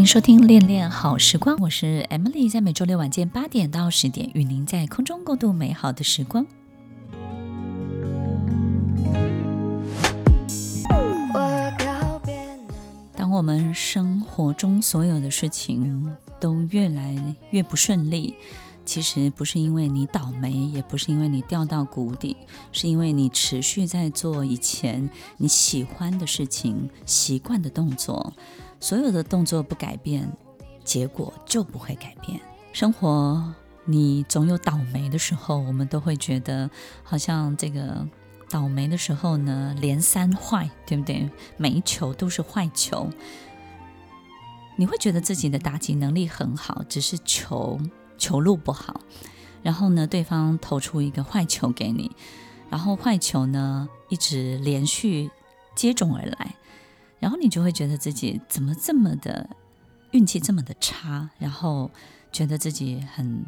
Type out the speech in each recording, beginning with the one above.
欢迎收听《恋恋好时光》，我是 Emily，在每周六晚间八点到十点，与您在空中共度美好的时光。当我们生活中所有的事情都越来越不顺利，其实不是因为你倒霉，也不是因为你掉到谷底，是因为你持续在做以前你喜欢的事情、习惯的动作。所有的动作不改变，结果就不会改变。生活你总有倒霉的时候，我们都会觉得好像这个倒霉的时候呢，连三坏，对不对？每一球都是坏球。你会觉得自己的打击能力很好，只是球。球路不好，然后呢，对方投出一个坏球给你，然后坏球呢一直连续接踵而来，然后你就会觉得自己怎么这么的运气这么的差，然后觉得自己很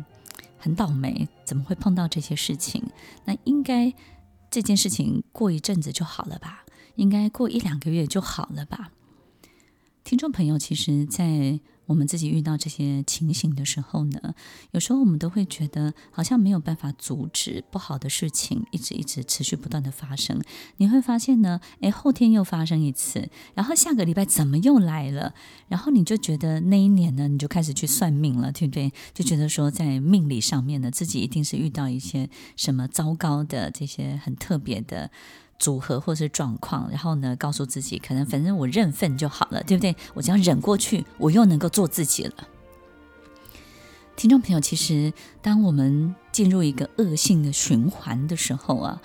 很倒霉，怎么会碰到这些事情？那应该这件事情过一阵子就好了吧？应该过一两个月就好了吧？听众朋友，其实，在我们自己遇到这些情形的时候呢，有时候我们都会觉得好像没有办法阻止不好的事情一直一直持续不断的发生。你会发现呢，诶，后天又发生一次，然后下个礼拜怎么又来了？然后你就觉得那一年呢，你就开始去算命了，对不对？就觉得说在命理上面呢，自己一定是遇到一些什么糟糕的这些很特别的。组合或是状况，然后呢，告诉自己，可能反正我认份就好了，对不对？我只要忍过去，我又能够做自己了。听众朋友，其实当我们进入一个恶性的循环的时候啊，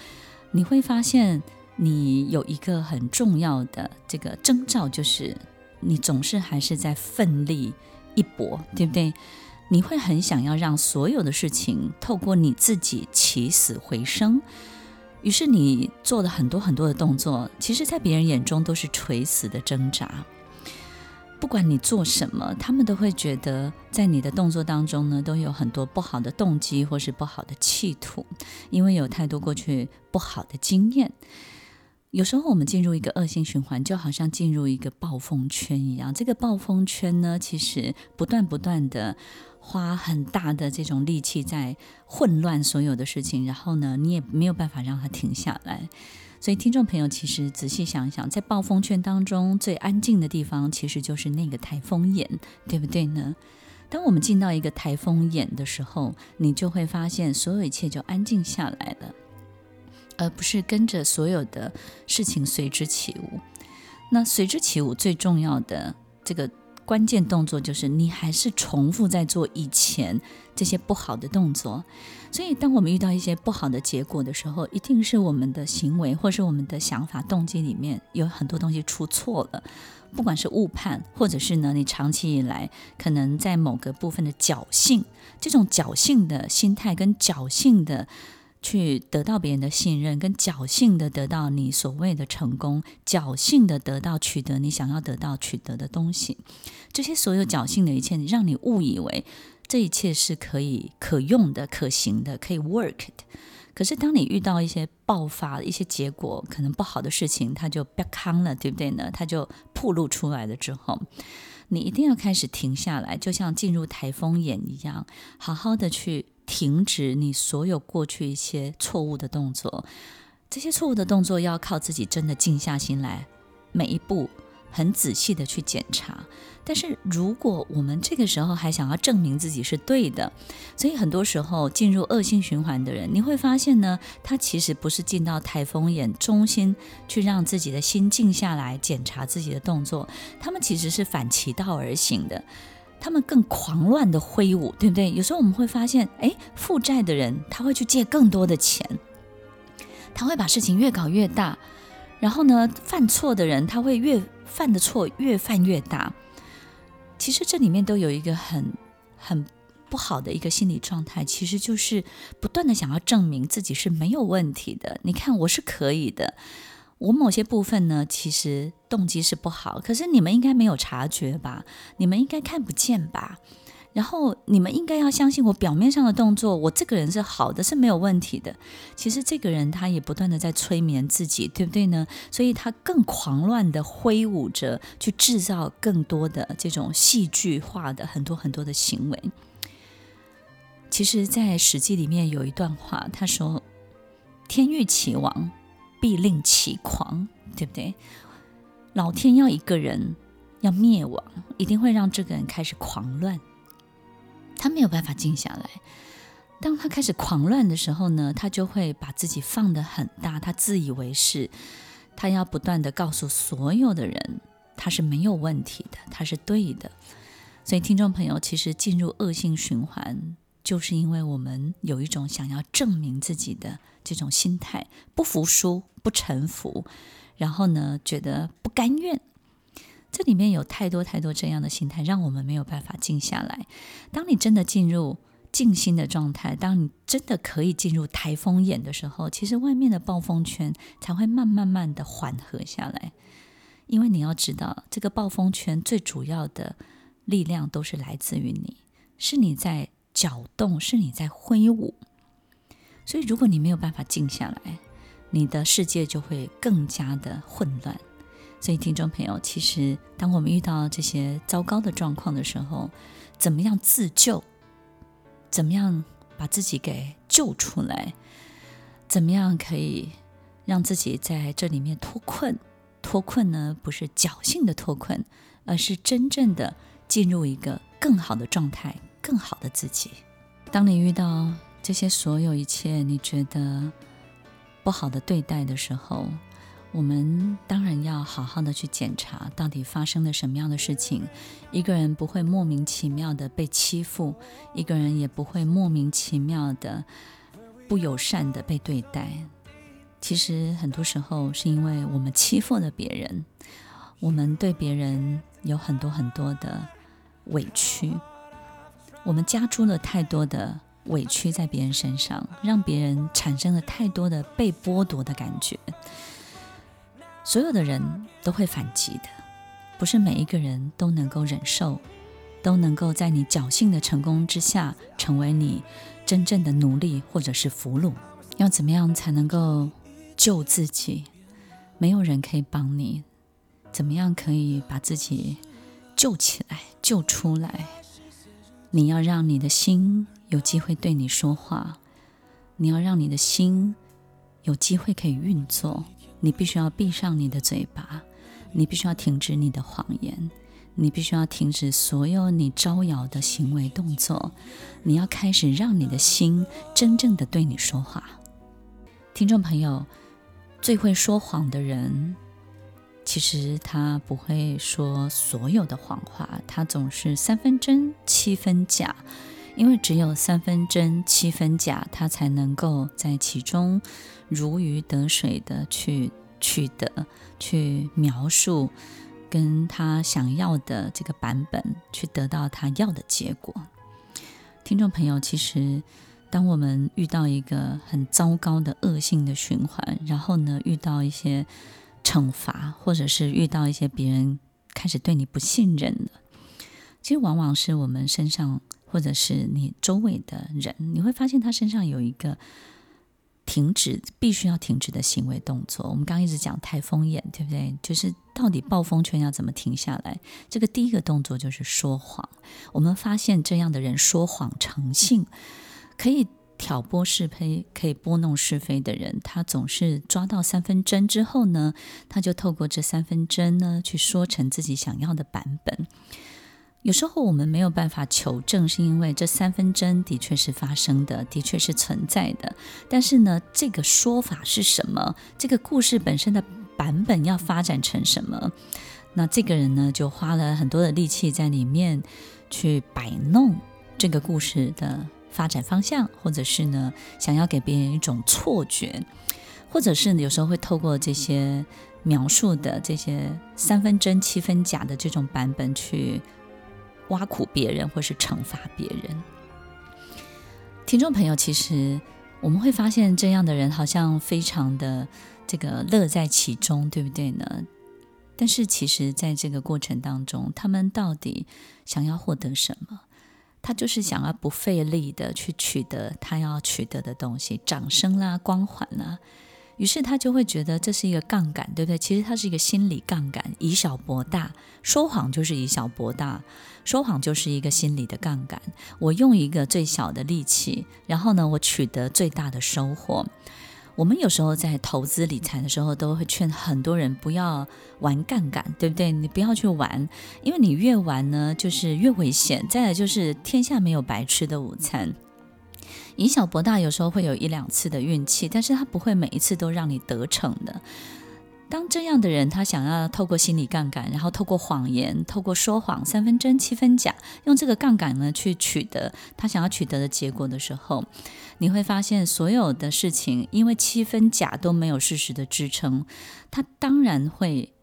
你会发现你有一个很重要的这个征兆，就是你总是还是在奋力一搏，对不对？你会很想要让所有的事情透过你自己起死回生。于是你做了很多很多的动作，其实，在别人眼中都是垂死的挣扎。不管你做什么，他们都会觉得在你的动作当中呢，都有很多不好的动机或是不好的企图，因为有太多过去不好的经验。有时候我们进入一个恶性循环，就好像进入一个暴风圈一样。这个暴风圈呢，其实不断不断的。花很大的这种力气在混乱所有的事情，然后呢，你也没有办法让它停下来。所以，听众朋友，其实仔细想想，在暴风圈当中最安静的地方，其实就是那个台风眼，对不对呢？当我们进到一个台风眼的时候，你就会发现所有一切就安静下来了，而不是跟着所有的事情随之起舞。那随之起舞最重要的这个。关键动作就是你还是重复在做以前这些不好的动作，所以当我们遇到一些不好的结果的时候，一定是我们的行为或是我们的想法、动机里面有很多东西出错了，不管是误判，或者是呢你长期以来可能在某个部分的侥幸，这种侥幸的心态跟侥幸的。去得到别人的信任，跟侥幸的得到你所谓的成功，侥幸的得到取得你想要得到取得的东西，这些所有侥幸的一切，让你误以为这一切是可以可用的、可行的、可以 work 的。可是当你遇到一些爆发、一些结果可能不好的事情，它就不康了，对不对呢？它就暴露出来了之后，你一定要开始停下来，就像进入台风眼一样，好好的去。停止你所有过去一些错误的动作，这些错误的动作要靠自己真的静下心来，每一步很仔细的去检查。但是如果我们这个时候还想要证明自己是对的，所以很多时候进入恶性循环的人，你会发现呢，他其实不是进到台风眼中心去让自己的心静下来检查自己的动作，他们其实是反其道而行的。他们更狂乱的挥舞，对不对？有时候我们会发现，哎，负债的人他会去借更多的钱，他会把事情越搞越大，然后呢，犯错的人他会越犯的错越犯越大。其实这里面都有一个很很不好的一个心理状态，其实就是不断的想要证明自己是没有问题的。你看，我是可以的。我某些部分呢，其实动机是不好，可是你们应该没有察觉吧？你们应该看不见吧？然后你们应该要相信我表面上的动作，我这个人是好的，是没有问题的。其实这个人他也不断的在催眠自己，对不对呢？所以他更狂乱的挥舞着，去制造更多的这种戏剧化的很多很多的行为。其实，在《史记》里面有一段话，他说：“天欲其亡，必令其狂，对不对？老天要一个人要灭亡，一定会让这个人开始狂乱。”他没有办法静下来。当他开始狂乱的时候呢，他就会把自己放得很大，他自以为是，他要不断地告诉所有的人，他是没有问题的，他是对的。所以，听众朋友，其实进入恶性循环，就是因为我们有一种想要证明自己的这种心态，不服输、不臣服，然后呢，觉得不甘愿。这里面有太多太多这样的心态，让我们没有办法静下来。当你真的进入静心的状态，当你真的可以进入台风眼的时候，其实外面的暴风圈才会慢慢慢的缓和下来。因为你要知道，这个暴风圈最主要的力量都是来自于你，是你在搅动，是你在挥舞。所以，如果你没有办法静下来，你的世界就会更加的混乱。所以，听众朋友，其实当我们遇到这些糟糕的状况的时候，怎么样自救？怎么样把自己给救出来？怎么样可以让自己在这里面脱困？脱困呢，不是侥幸的脱困，而是真正的进入一个更好的状态，更好的自己。当你遇到这些所有一切你觉得不好的对待的时候，我们当然要好好的去检查，到底发生了什么样的事情。一个人不会莫名其妙的被欺负，一个人也不会莫名其妙的不友善的被对待。其实很多时候是因为我们欺负了别人，我们对别人有很多很多的委屈，我们加诸了太多的委屈在别人身上，让别人产生了太多的被剥夺的感觉。所有的人都会反击的，不是每一个人都能够忍受，都能够在你侥幸的成功之下成为你真正的奴隶或者是俘虏。要怎么样才能够救自己？没有人可以帮你。怎么样可以把自己救起来、救出来？你要让你的心有机会对你说话，你要让你的心有机会可以运作。你必须要闭上你的嘴巴，你必须要停止你的谎言，你必须要停止所有你招摇的行为动作，你要开始让你的心真正的对你说话。听众朋友，最会说谎的人，其实他不会说所有的谎话，他总是三分真七分假。因为只有三分真七分假，他才能够在其中如鱼得水的去取得、去描述，跟他想要的这个版本去得到他要的结果。听众朋友，其实当我们遇到一个很糟糕的恶性的循环，然后呢，遇到一些惩罚，或者是遇到一些别人开始对你不信任了，其实往往是我们身上。或者是你周围的人，你会发现他身上有一个停止、必须要停止的行为动作。我们刚刚一直讲台风眼，对不对？就是到底暴风圈要怎么停下来？这个第一个动作就是说谎。我们发现这样的人说谎成性，可以挑拨是非、可以拨弄是非的人，他总是抓到三分真之后呢，他就透过这三分真呢，去说成自己想要的版本。有时候我们没有办法求证，是因为这三分真的确是发生的，的确是存在的。但是呢，这个说法是什么？这个故事本身的版本要发展成什么？那这个人呢，就花了很多的力气在里面去摆弄这个故事的发展方向，或者是呢，想要给别人一种错觉，或者是有时候会透过这些描述的这些三分真七分假的这种版本去。挖苦别人，或是惩罚别人。听众朋友，其实我们会发现，这样的人好像非常的这个乐在其中，对不对呢？但是，其实在这个过程当中，他们到底想要获得什么？他就是想要不费力的去取得他要取得的东西，掌声啦、光环啦。于是他就会觉得这是一个杠杆，对不对？其实它是一个心理杠杆，以小博大。说谎就是以小博大，说谎就是一个心理的杠杆。我用一个最小的力气，然后呢，我取得最大的收获。我们有时候在投资理财的时候，都会劝很多人不要玩杠杆，对不对？你不要去玩，因为你越玩呢，就是越危险。再来就是天下没有白吃的午餐。以小博大，有时候会有一两次的运气，但是他不会每一次都让你得逞的。当这样的人，他想要透过心理杠杆，然后透过谎言，透过说谎，三分真七分假，用这个杠杆呢去取得他想要取得的结果的时候，你会发现所有的事情，因为七分假都没有事实的支撑，他当然会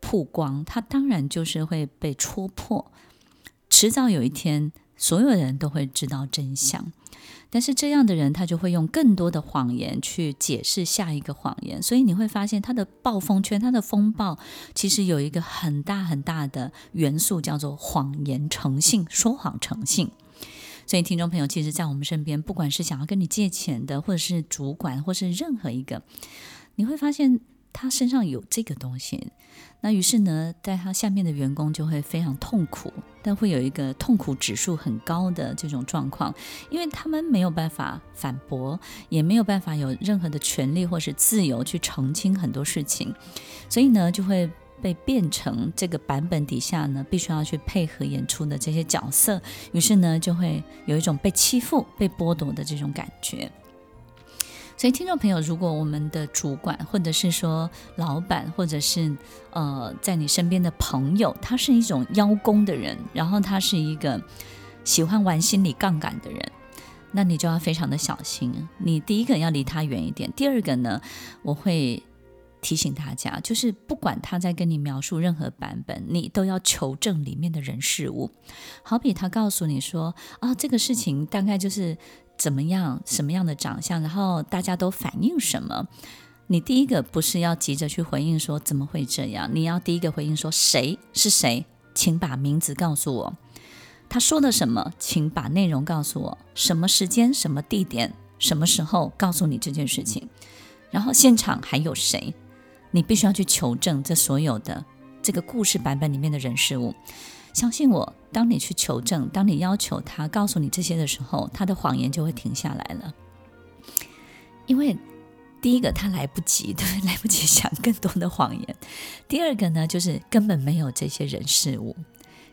曝光，他当然就是会被戳破，迟早有一天，所有人都会知道真相。但是这样的人，他就会用更多的谎言去解释下一个谎言，所以你会发现他的暴风圈、他的风暴，其实有一个很大很大的元素，叫做谎言成性、说谎成性。所以听众朋友，其实，在我们身边，不管是想要跟你借钱的，或者是主管，或是任何一个，你会发现。他身上有这个东西，那于是呢，在他下面的员工就会非常痛苦，但会有一个痛苦指数很高的这种状况，因为他们没有办法反驳，也没有办法有任何的权利或是自由去澄清很多事情，所以呢，就会被变成这个版本底下呢，必须要去配合演出的这些角色，于是呢，就会有一种被欺负、被剥夺的这种感觉。所以，听众朋友，如果我们的主管，或者是说老板，或者是呃，在你身边的朋友，他是一种邀功的人，然后他是一个喜欢玩心理杠杆的人，那你就要非常的小心。你第一个要离他远一点，第二个呢，我会提醒大家，就是不管他在跟你描述任何版本，你都要求证里面的人事物。好比他告诉你说啊，这个事情大概就是。怎么样？什么样的长相？然后大家都反应什么？你第一个不是要急着去回应说怎么会这样？你要第一个回应说谁是谁？请把名字告诉我。他说的什么？请把内容告诉我。什么时间？什么地点？什么时候？告诉你这件事情。然后现场还有谁？你必须要去求证这所有的这个故事版本里面的人事物。相信我，当你去求证，当你要求他告诉你这些的时候，他的谎言就会停下来了。因为第一个他来不及，对，来不及想更多的谎言；第二个呢，就是根本没有这些人事物，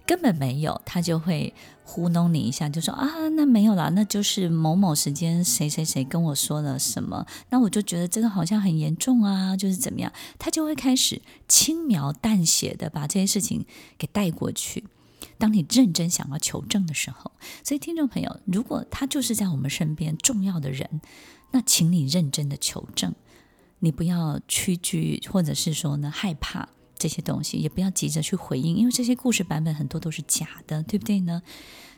根本没有，他就会糊弄你一下，就说啊，那没有啦，那就是某某时间谁谁谁跟我说了什么，那我就觉得这个好像很严重啊，就是怎么样，他就会开始轻描淡写的把这些事情给带过去。当你认真想要求证的时候，所以听众朋友，如果他就是在我们身边重要的人，那请你认真的求证，你不要屈居，或者是说呢害怕这些东西，也不要急着去回应，因为这些故事版本很多都是假的，对不对呢？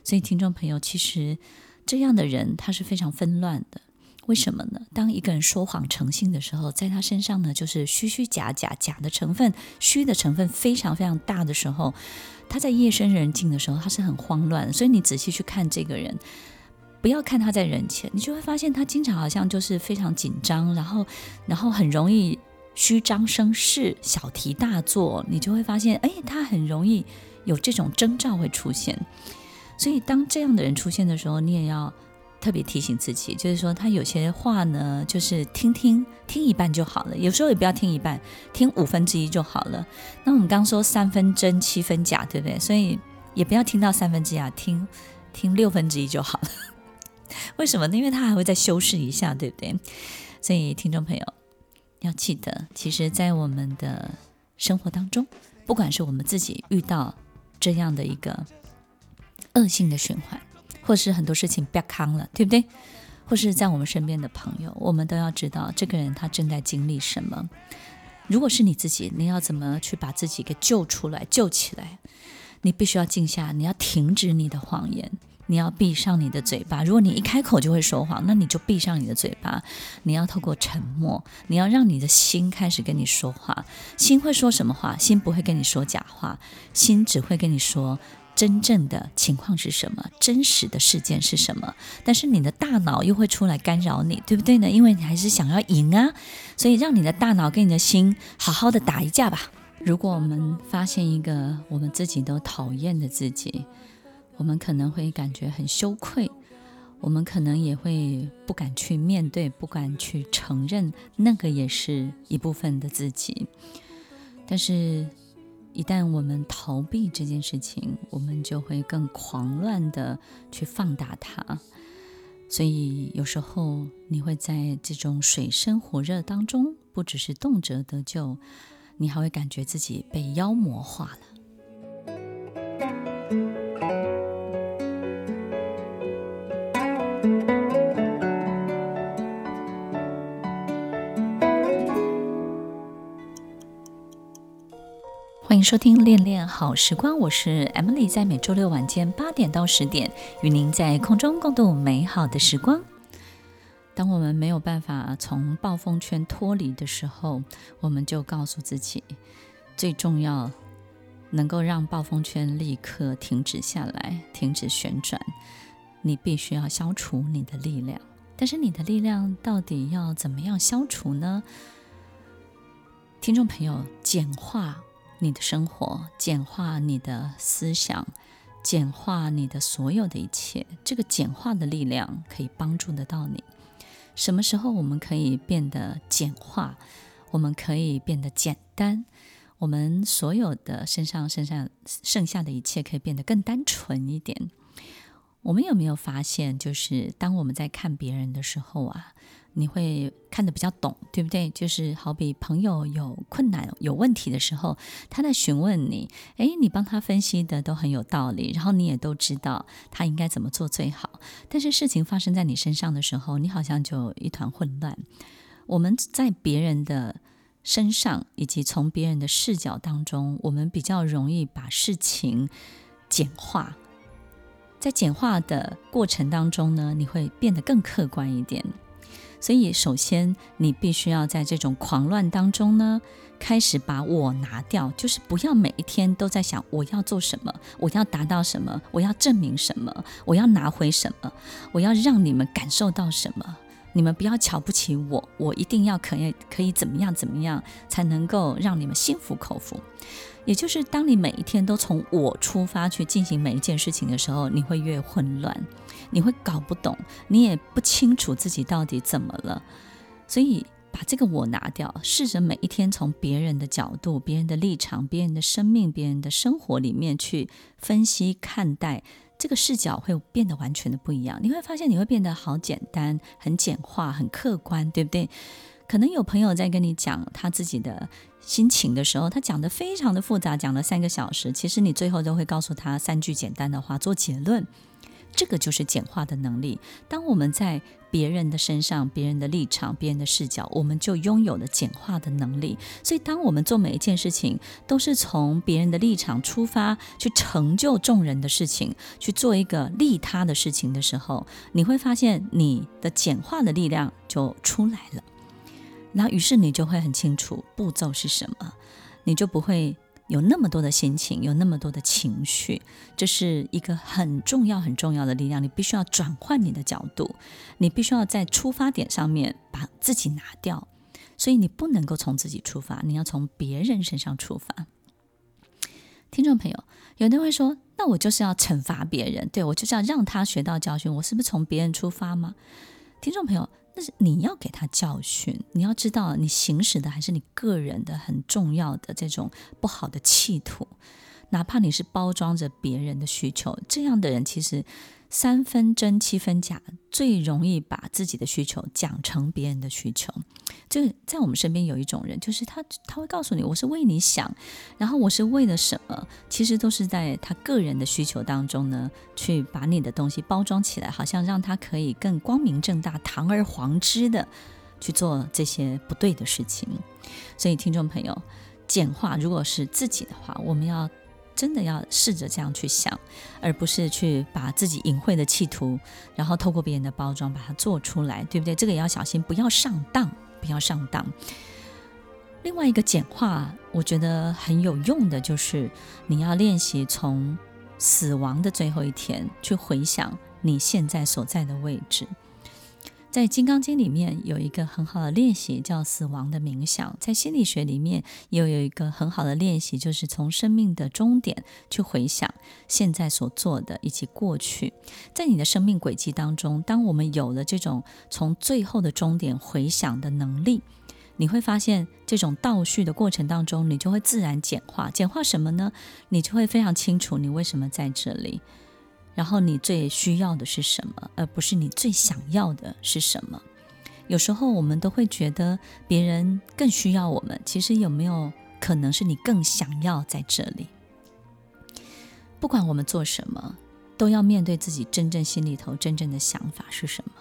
所以听众朋友，其实这样的人他是非常纷乱的。为什么呢？当一个人说谎成性的时候，在他身上呢，就是虚虚假假，假的成分，虚的成分非常非常大的时候，他在夜深人静的时候，他是很慌乱。所以你仔细去看这个人，不要看他在人前，你就会发现他经常好像就是非常紧张，然后，然后很容易虚张声势，小题大做。你就会发现，哎，他很容易有这种征兆会出现。所以当这样的人出现的时候，你也要。特别提醒自己，就是说他有些话呢，就是听听听一半就好了。有时候也不要听一半，听五分之一就好了。那我们刚说三分真七分假，对不对？所以也不要听到三分之一啊，听听六分之一就好了。为什么呢？因为他还会再修饰一下，对不对？所以听众朋友要记得，其实，在我们的生活当中，不管是我们自己遇到这样的一个恶性的循环。或是很多事情变康了，对不对？或是在我们身边的朋友，我们都要知道这个人他正在经历什么。如果是你自己，你要怎么去把自己给救出来、救起来？你必须要静下，你要停止你的谎言，你要闭上你的嘴巴。如果你一开口就会说谎，那你就闭上你的嘴巴。你要透过沉默，你要让你的心开始跟你说话。心会说什么话？心不会跟你说假话，心只会跟你说。真正的情况是什么，真实的事件是什么。但是你的大脑又会出来干扰你，对不对呢？因为你还是想要赢啊，所以让你的大脑跟你的心好好的打一架吧。如果我们发现一个我们自己都讨厌的自己，我们可能会感觉很羞愧，我们可能也会不敢去面对，不敢去承认，那个也是一部分的自己。但是，一旦我们逃避这件事情，我们就会更狂乱的去放大它。所以，有时候你会在这种水深火热当中，不只是动辄得救。你还会感觉自己被妖魔化了。收听《恋恋好时光》，我是 Emily，在每周六晚间八点到十点，与您在空中共度美好的时光。当我们没有办法从暴风圈脱离的时候，我们就告诉自己，最重要能够让暴风圈立刻停止下来、停止旋转，你必须要消除你的力量。但是你的力量到底要怎么样消除呢？听众朋友，简化你的生活，简化你的思想，简化你的所有的一切，这个简化的力量可以帮助得到你。什么时候我们可以变得简化？我们可以变得简单？我们所有的身上、身上剩下的一切可以变得更单纯一点？我们有没有发现，就是当我们在看别人的时候啊，你会看得比较懂，对不对？就是好比朋友有困难、有问题的时候，他在询问你，诶，你帮他分析的都很有道理，然后你也都知道他应该怎么做最好。但是事情发生在你身上的时候，你好像就一团混乱。我们在别人的身上，以及从别人的视角当中，我们比较容易把事情简化。在简化的过程当中呢，你会变得更客观一点。所以，首先你必须要在这种狂乱当中呢，开始把我拿掉，就是不要每一天都在想我要做什么，我要达到什么，我要证明什么，我要拿回什么，我要让你们感受到什么。你们不要瞧不起我，我一定要可以可以怎么样怎么样才能够让你们心服口服。也就是当你每一天都从我出发去进行每一件事情的时候，你会越混乱。你会搞不懂，你也不清楚自己到底怎么了，所以把这个我拿掉，试着每一天从别人的角度、别人的立场、别人的生命、别人的生活里面去分析看待，这个视角会变得完全的不一样。你会发现你会变得好简单、很简化、很客观，对不对？可能有朋友在跟你讲他自己的心情的时候，他讲得非常的复杂，讲了三个小时，其实你最后都会告诉他三句简单的话做结论。这个就是简化的能力。当我们在别人的身上、别人的立场、别人的视角，我们就拥有了简化的能力。所以，当我们做每一件事情都是从别人的立场出发，去成就众人的事情，去做一个利他的事情的时候，你会发现你的简化的力量就出来了。然后，于是你就会很清楚步骤是什么，你就不会。有那么多的心情，有那么多的情绪，这是一个很重要、很重要的力量。你必须要转换你的角度，你必须要在出发点上面把自己拿掉。所以你不能够从自己出发，你要从别人身上出发。听众朋友，有的人会说：“那我就是要惩罚别人，对，我就是要让他学到教训。我是不是从别人出发吗？”听众朋友。但是你要给他教训，你要知道你行使的还是你个人的很重要的这种不好的企图，哪怕你是包装着别人的需求，这样的人其实。三分真七分假，最容易把自己的需求讲成别人的需求。就在我们身边有一种人，就是他他会告诉你，我是为你想，然后我是为了什么？其实都是在他个人的需求当中呢，去把你的东西包装起来，好像让他可以更光明正大、堂而皇之的去做这些不对的事情。所以，听众朋友，简化如果是自己的话，我们要。真的要试着这样去想，而不是去把自己隐晦的企图，然后透过别人的包装把它做出来，对不对？这个也要小心，不要上当，不要上当。另外一个简化，我觉得很有用的，就是你要练习从死亡的最后一天，去回想你现在所在的位置。在《金刚经》里面有一个很好的练习，叫死亡的冥想。在心理学里面又有一个很好的练习，就是从生命的终点去回想现在所做的以及过去。在你的生命轨迹当中，当我们有了这种从最后的终点回想的能力，你会发现这种倒叙的过程当中，你就会自然简化。简化什么呢？你就会非常清楚你为什么在这里。然后你最需要的是什么，而不是你最想要的是什么？有时候我们都会觉得别人更需要我们，其实有没有可能是你更想要在这里？不管我们做什么，都要面对自己真正心里头真正的想法是什么。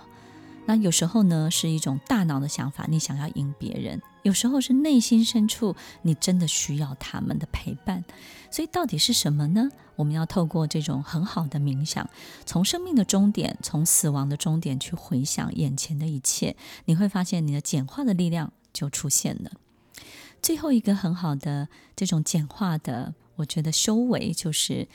那有时候呢，是一种大脑的想法，你想要赢别人；有时候是内心深处，你真的需要他们的陪伴。所以到底是什么呢？我们要透过这种很好的冥想，从生命的终点，从死亡的终点去回想眼前的一切，你会发现你的简化的力量就出现了。最后一个很好的这种简化的，我觉得修为就是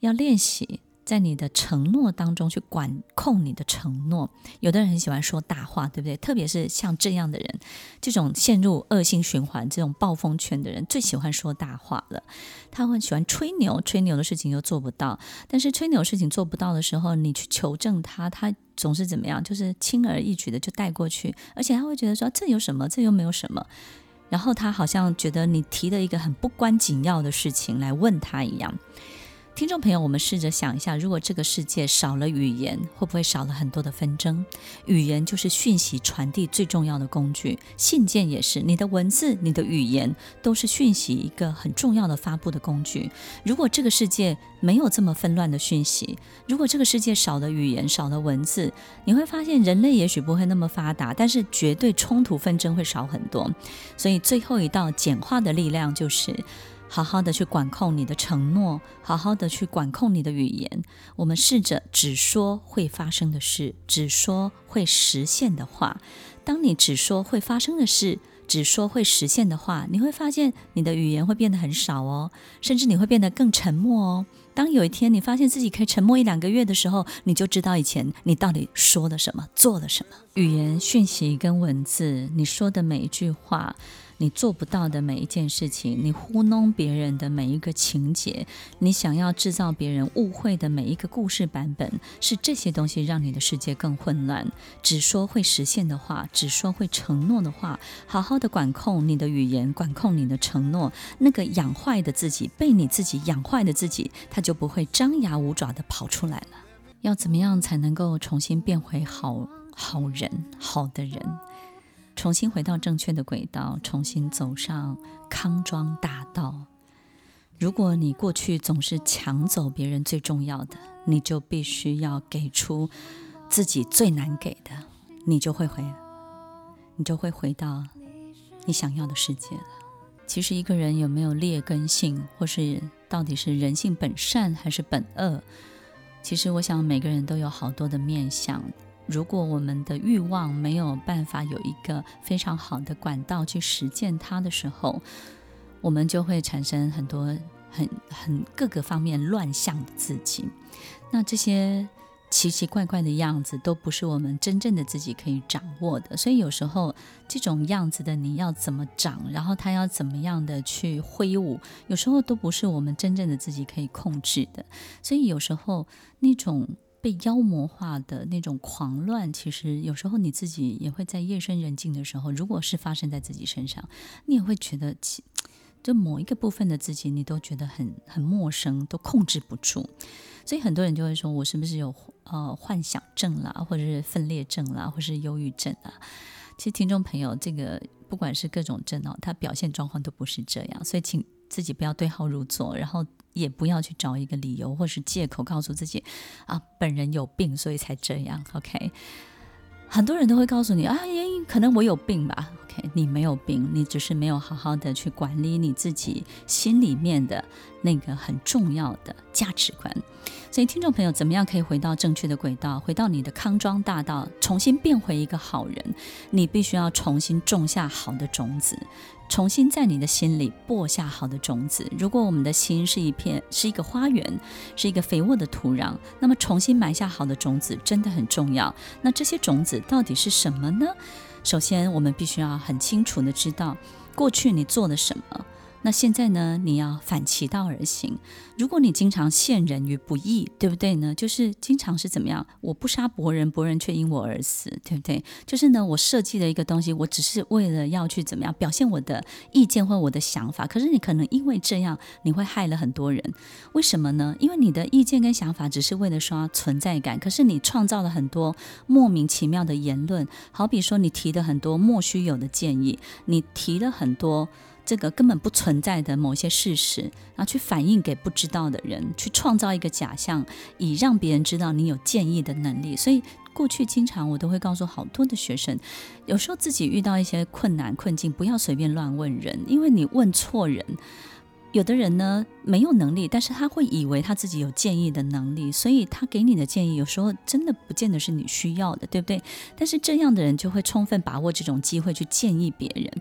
要练习。在你的承诺当中去管控你的承诺，有的人很喜欢说大话，对不对？特别是像这样的人，这种陷入恶性循环、这种暴风圈的人，最喜欢说大话了。他会喜欢吹牛，吹牛的事情又做不到。但是吹牛事情做不到的时候，你去求证他，他总是怎么样？就是轻而易举的就带过去，而且他会觉得说这有什么？这又没有什么。然后他好像觉得你提了一个很不关紧要的事情来问他一样。听众朋友，我们试着想一下，如果这个世界少了语言，会不会少了很多的纷争？语言就是讯息传递最重要的工具，信件也是。你的文字、你的语言都是讯息一个很重要的发布的工具。如果这个世界没有这么纷乱的讯息，如果这个世界少了语言、少了文字，你会发现人类也许不会那么发达，但是绝对冲突纷争会少很多。所以最后一道简化的力量就是。好好的去管控你的承诺，好好的去管控你的语言。我们试着只说会发生的事，只说会实现的话。当你只说会发生的事，只说会实现的话，你会发现你的语言会变得很少哦，甚至你会变得更沉默哦。当有一天你发现自己可以沉默一两个月的时候，你就知道以前你到底说了什么，做了什么。语言、讯息跟文字，你说的每一句话。你做不到的每一件事情，你糊弄别人的每一个情节，你想要制造别人误会的每一个故事版本，是这些东西让你的世界更混乱。只说会实现的话，只说会承诺的话，好好的管控你的语言，管控你的承诺。那个养坏的自己，被你自己养坏的自己，他就不会张牙舞爪的跑出来了。要怎么样才能够重新变回好好人、好的人？重新回到正确的轨道，重新走上康庄大道。如果你过去总是抢走别人最重要的，你就必须要给出自己最难给的，你就会回，你就会回到你想要的世界了。其实一个人有没有劣根性，或是到底是人性本善还是本恶，其实我想每个人都有好多的面向。如果我们的欲望没有办法有一个非常好的管道去实践它的时候，我们就会产生很多很很各个方面乱象的自己。那这些奇奇怪怪的样子都不是我们真正的自己可以掌握的。所以有时候这种样子的你要怎么长，然后它要怎么样的去挥舞，有时候都不是我们真正的自己可以控制的。所以有时候那种。被妖魔化的那种狂乱，其实有时候你自己也会在夜深人静的时候，如果是发生在自己身上，你也会觉得其，就某一个部分的自己，你都觉得很很陌生，都控制不住。所以很多人就会说，我是不是有呃幻想症啦，或者是分裂症啦，或者是忧郁症啊？其实听众朋友，这个不管是各种症哦，它表现状况都不是这样，所以请自己不要对号入座，然后。也不要去找一个理由或是借口告诉自己，啊，本人有病，所以才这样。OK，很多人都会告诉你，啊，可能我有病吧。OK，你没有病，你只是没有好好的去管理你自己心里面的那个很重要的价值观。所以，听众朋友，怎么样可以回到正确的轨道，回到你的康庄大道，重新变回一个好人？你必须要重新种下好的种子。重新在你的心里播下好的种子。如果我们的心是一片，是一个花园，是一个肥沃的土壤，那么重新埋下好的种子真的很重要。那这些种子到底是什么呢？首先，我们必须要很清楚的知道，过去你做了什么。那现在呢？你要反其道而行。如果你经常陷人于不义，对不对呢？就是经常是怎么样？我不杀伯仁，伯仁却因我而死，对不对？就是呢，我设计了一个东西，我只是为了要去怎么样表现我的意见或我的想法。可是你可能因为这样，你会害了很多人。为什么呢？因为你的意见跟想法只是为了刷存在感，可是你创造了很多莫名其妙的言论。好比说，你提的很多莫须有的建议，你提了很多。这个根本不存在的某些事实，然后去反映给不知道的人，去创造一个假象，以让别人知道你有建议的能力。所以过去经常我都会告诉好多的学生，有时候自己遇到一些困难困境，不要随便乱问人，因为你问错人。有的人呢，没有能力，但是他会以为他自己有建议的能力，所以他给你的建议有时候真的不见得是你需要的，对不对？但是这样的人就会充分把握这种机会去建议别人，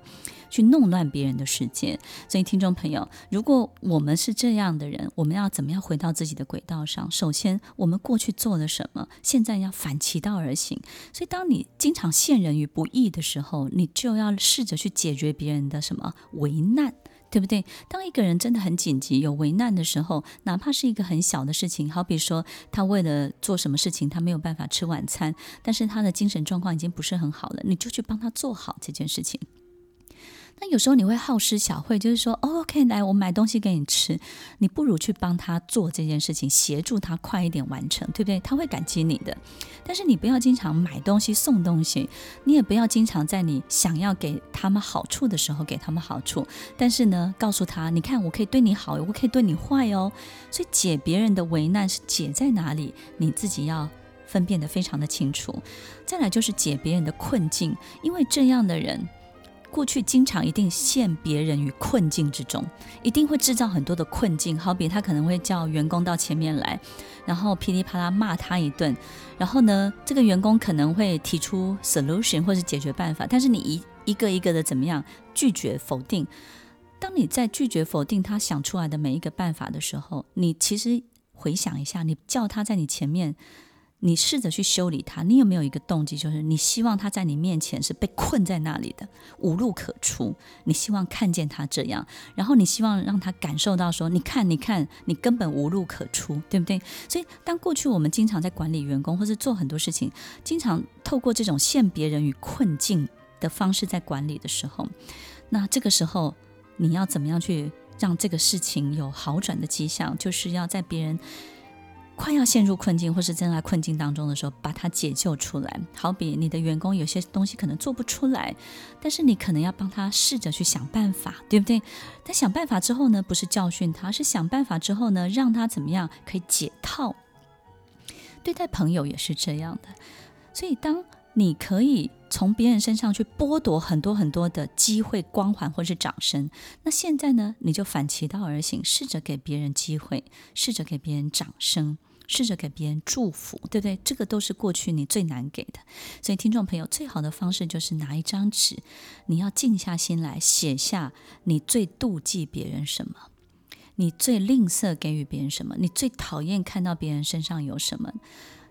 去弄乱别人的世界。所以听众朋友，如果我们是这样的人，我们要怎么样回到自己的轨道上？首先，我们过去做了什么，现在要反其道而行。所以，当你经常陷人于不义的时候，你就要试着去解决别人的什么为难。对不对？当一个人真的很紧急、有为难的时候，哪怕是一个很小的事情，好比说他为了做什么事情，他没有办法吃晚餐，但是他的精神状况已经不是很好了，你就去帮他做好这件事情。那有时候你会好施小惠，就是说，，OK，来，我买东西给你吃，你不如去帮他做这件事情，协助他快一点完成，对不对？他会感激你的。但是你不要经常买东西送东西，你也不要经常在你想要给他们好处的时候给他们好处。但是呢，告诉他，你看，我可以对你好，我可以对你坏哦。所以解别人的为难是解在哪里？你自己要分辨得非常的清楚。再来就是解别人的困境，因为这样的人。过去经常一定陷别人于困境之中，一定会制造很多的困境。好比他可能会叫员工到前面来，然后噼里啪啦骂他一顿，然后呢，这个员工可能会提出 solution 或是解决办法，但是你一一个一个的怎么样拒绝否定？当你在拒绝否定他想出来的每一个办法的时候，你其实回想一下，你叫他在你前面。你试着去修理他，你有没有一个动机，就是你希望他在你面前是被困在那里的，无路可出。你希望看见他这样，然后你希望让他感受到说，你看，你看，你根本无路可出，对不对？所以，当过去我们经常在管理员工，或是做很多事情，经常透过这种陷别人于困境的方式在管理的时候，那这个时候你要怎么样去让这个事情有好转的迹象？就是要在别人。快要陷入困境或是正在困境当中的时候，把它解救出来。好比你的员工有些东西可能做不出来，但是你可能要帮他试着去想办法，对不对？他想办法之后呢，不是教训他，是想办法之后呢，让他怎么样可以解套。对待朋友也是这样的。所以，当你可以从别人身上去剥夺很多很多的机会、光环或是掌声，那现在呢，你就反其道而行，试着给别人机会，试着给别人掌声。试着给别人祝福，对不对？这个都是过去你最难给的。所以，听众朋友，最好的方式就是拿一张纸，你要静下心来写下你最妒忌别人什么，你最吝啬给予别人什么，你最讨厌看到别人身上有什么。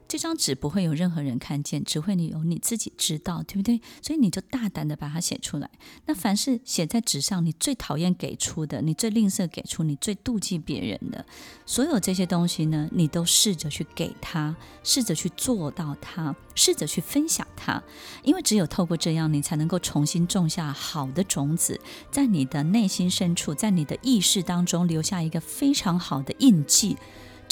这张纸不会有任何人看见，只会你有你自己知道，对不对？所以你就大胆的把它写出来。那凡是写在纸上，你最讨厌给出的，你最吝啬给出，你最妒忌别人的，所有这些东西呢，你都试着去给他，试着去做到他，试着去分享他。因为只有透过这样，你才能够重新种下好的种子，在你的内心深处，在你的意识当中留下一个非常好的印记。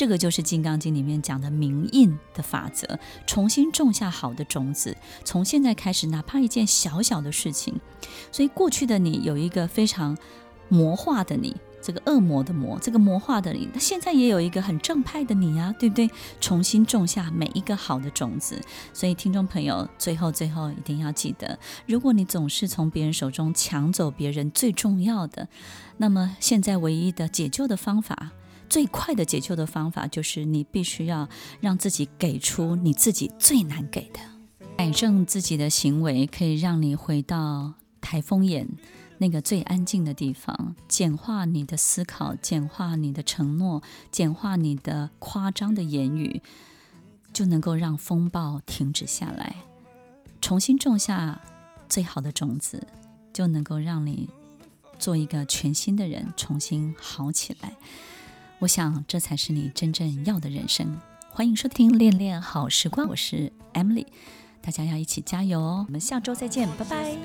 这个就是《金刚经》里面讲的明印的法则，重新种下好的种子，从现在开始，哪怕一件小小的事情，所以过去的你有一个非常魔化的你，这个恶魔的魔，这个魔化的你，那现在也有一个很正派的你啊，对不对？重新种下每一个好的种子。所以听众朋友，最后最后一定要记得，如果你总是从别人手中抢走别人最重要的，那么现在唯一的解救的方法。最快的解救的方法就是你必须要让自己给出你自己最难给的，改正自己的行为，可以让你回到台风眼那个最安静的地方，简化你的思考，简化你的承诺，简化你的夸张的言语，就能够让风暴停止下来，重新种下最好的种子，就能够让你做一个全新的人，重新好起来。我想，这才是你真正要的人生。欢迎收听《恋恋好时光》，我是 Emily，大家要一起加油哦！我们下周再见，拜拜。